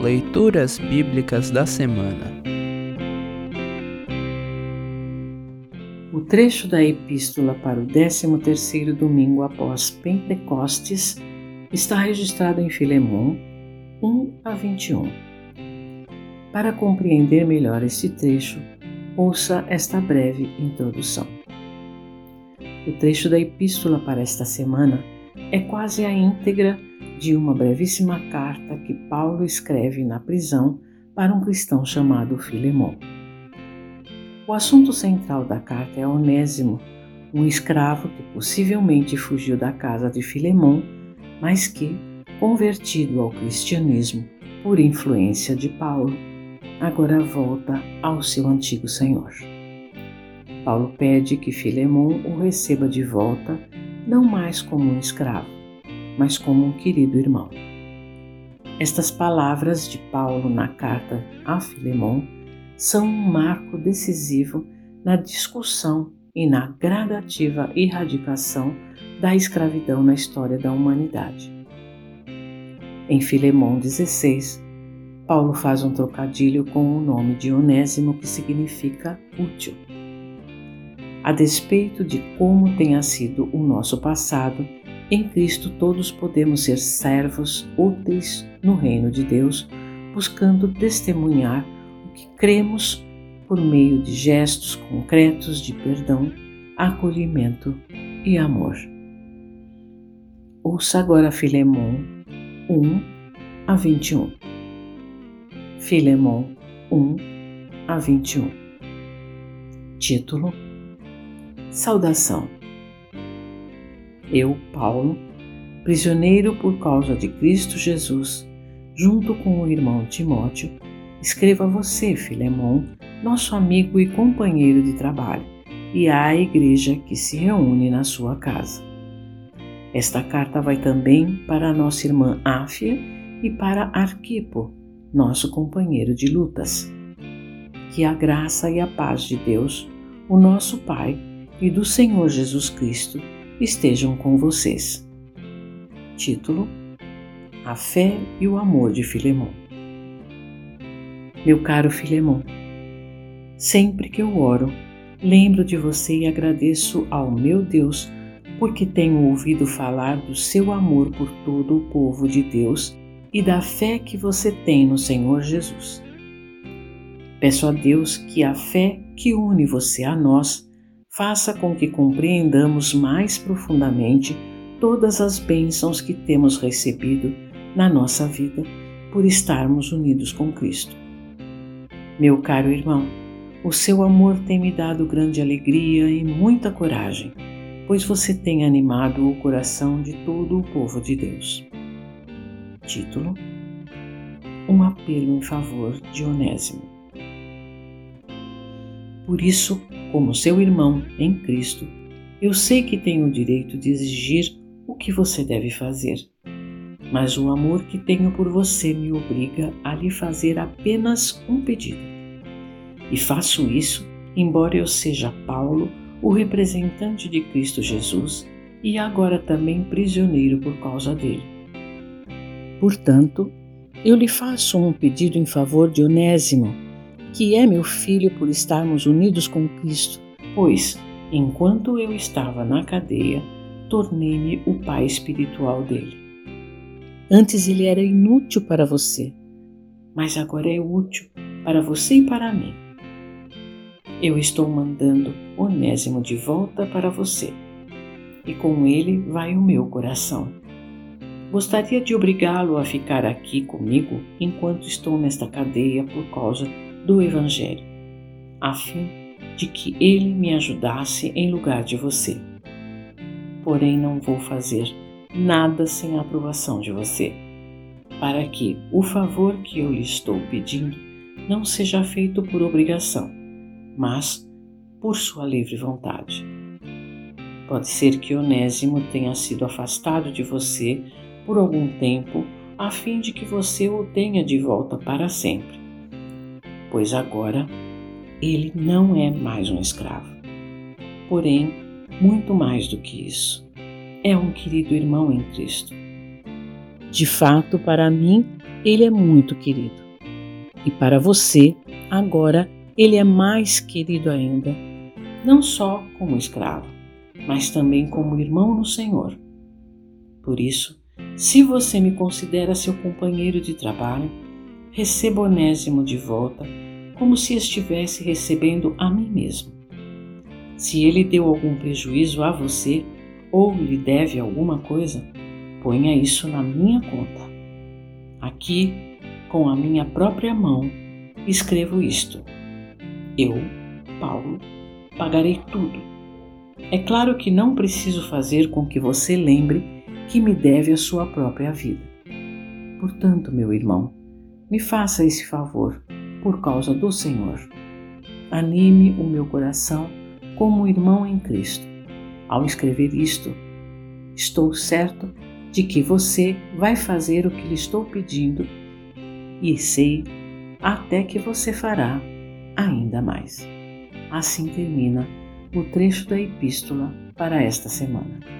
Leituras Bíblicas da Semana. O trecho da epístola para o 13º domingo após Pentecostes está registrado em Filemão 1 a 21. Para compreender melhor este trecho, ouça esta breve introdução. O trecho da epístola para esta semana é quase a íntegra de uma brevíssima carta que Paulo escreve na prisão para um cristão chamado Filemão. O assunto central da carta é Onésimo, um escravo que possivelmente fugiu da casa de Filemão, mas que, convertido ao cristianismo por influência de Paulo, agora volta ao seu antigo senhor. Paulo pede que Filemão o receba de volta, não mais como um escravo, mas como um querido irmão. Estas palavras de Paulo na carta a Filemão são um marco decisivo na discussão e na gradativa erradicação da escravidão na história da humanidade. Em Filemão 16, Paulo faz um trocadilho com o nome de Onésimo que significa útil. A despeito de como tenha sido o nosso passado, em Cristo todos podemos ser servos úteis no reino de Deus, buscando testemunhar o que cremos por meio de gestos concretos de perdão, acolhimento e amor. Ouça agora Filemão 1 a 21. Filemão 1 a 21. Título: Saudação eu, Paulo, prisioneiro por causa de Cristo Jesus, junto com o irmão Timóteo, escrevo a você, Filemão, nosso amigo e companheiro de trabalho, e à igreja que se reúne na sua casa. Esta carta vai também para nossa irmã Áfia e para Arquipo, nosso companheiro de lutas. Que a graça e a paz de Deus, o nosso Pai, e do Senhor Jesus Cristo estejam com vocês. Título: A fé e o amor de Filemão. Meu caro Filemão, sempre que eu oro, lembro de você e agradeço ao meu Deus porque tenho ouvido falar do seu amor por todo o povo de Deus e da fé que você tem no Senhor Jesus. Peço a Deus que a fé que une você a nós faça com que compreendamos mais profundamente todas as bênçãos que temos recebido na nossa vida por estarmos unidos com Cristo. Meu caro irmão, o seu amor tem me dado grande alegria e muita coragem, pois você tem animado o coração de todo o povo de Deus. Título: Um apelo em favor de Onésimo. Por isso, como seu irmão em Cristo, eu sei que tenho o direito de exigir o que você deve fazer. Mas o amor que tenho por você me obriga a lhe fazer apenas um pedido. E faço isso, embora eu seja Paulo, o representante de Cristo Jesus, e agora também prisioneiro por causa dele. Portanto, eu lhe faço um pedido em favor de Onésimo que é meu filho por estarmos unidos com Cristo, pois, enquanto eu estava na cadeia, tornei-me o pai espiritual dele. Antes ele era inútil para você, mas agora é útil para você e para mim. Eu estou mandando Onésimo de volta para você, e com ele vai o meu coração. Gostaria de obrigá-lo a ficar aqui comigo enquanto estou nesta cadeia por causa do Evangelho, a fim de que ele me ajudasse em lugar de você. Porém, não vou fazer nada sem a aprovação de você, para que o favor que eu lhe estou pedindo não seja feito por obrigação, mas por sua livre vontade. Pode ser que Onésimo tenha sido afastado de você por algum tempo, a fim de que você o tenha de volta para sempre pois agora ele não é mais um escravo. Porém, muito mais do que isso, é um querido irmão em Cristo. De fato, para mim, ele é muito querido. E para você, agora, ele é mais querido ainda, não só como escravo, mas também como irmão no Senhor. Por isso, se você me considera seu companheiro de trabalho, receba Onésimo de volta como se estivesse recebendo a mim mesmo. Se ele deu algum prejuízo a você ou lhe deve alguma coisa, ponha isso na minha conta. Aqui, com a minha própria mão, escrevo isto. Eu, Paulo, pagarei tudo. É claro que não preciso fazer com que você lembre que me deve a sua própria vida. Portanto, meu irmão, me faça esse favor por causa do Senhor. Anime o meu coração como irmão em Cristo. Ao escrever isto, estou certo de que você vai fazer o que lhe estou pedindo e sei até que você fará ainda mais. Assim termina o trecho da epístola para esta semana.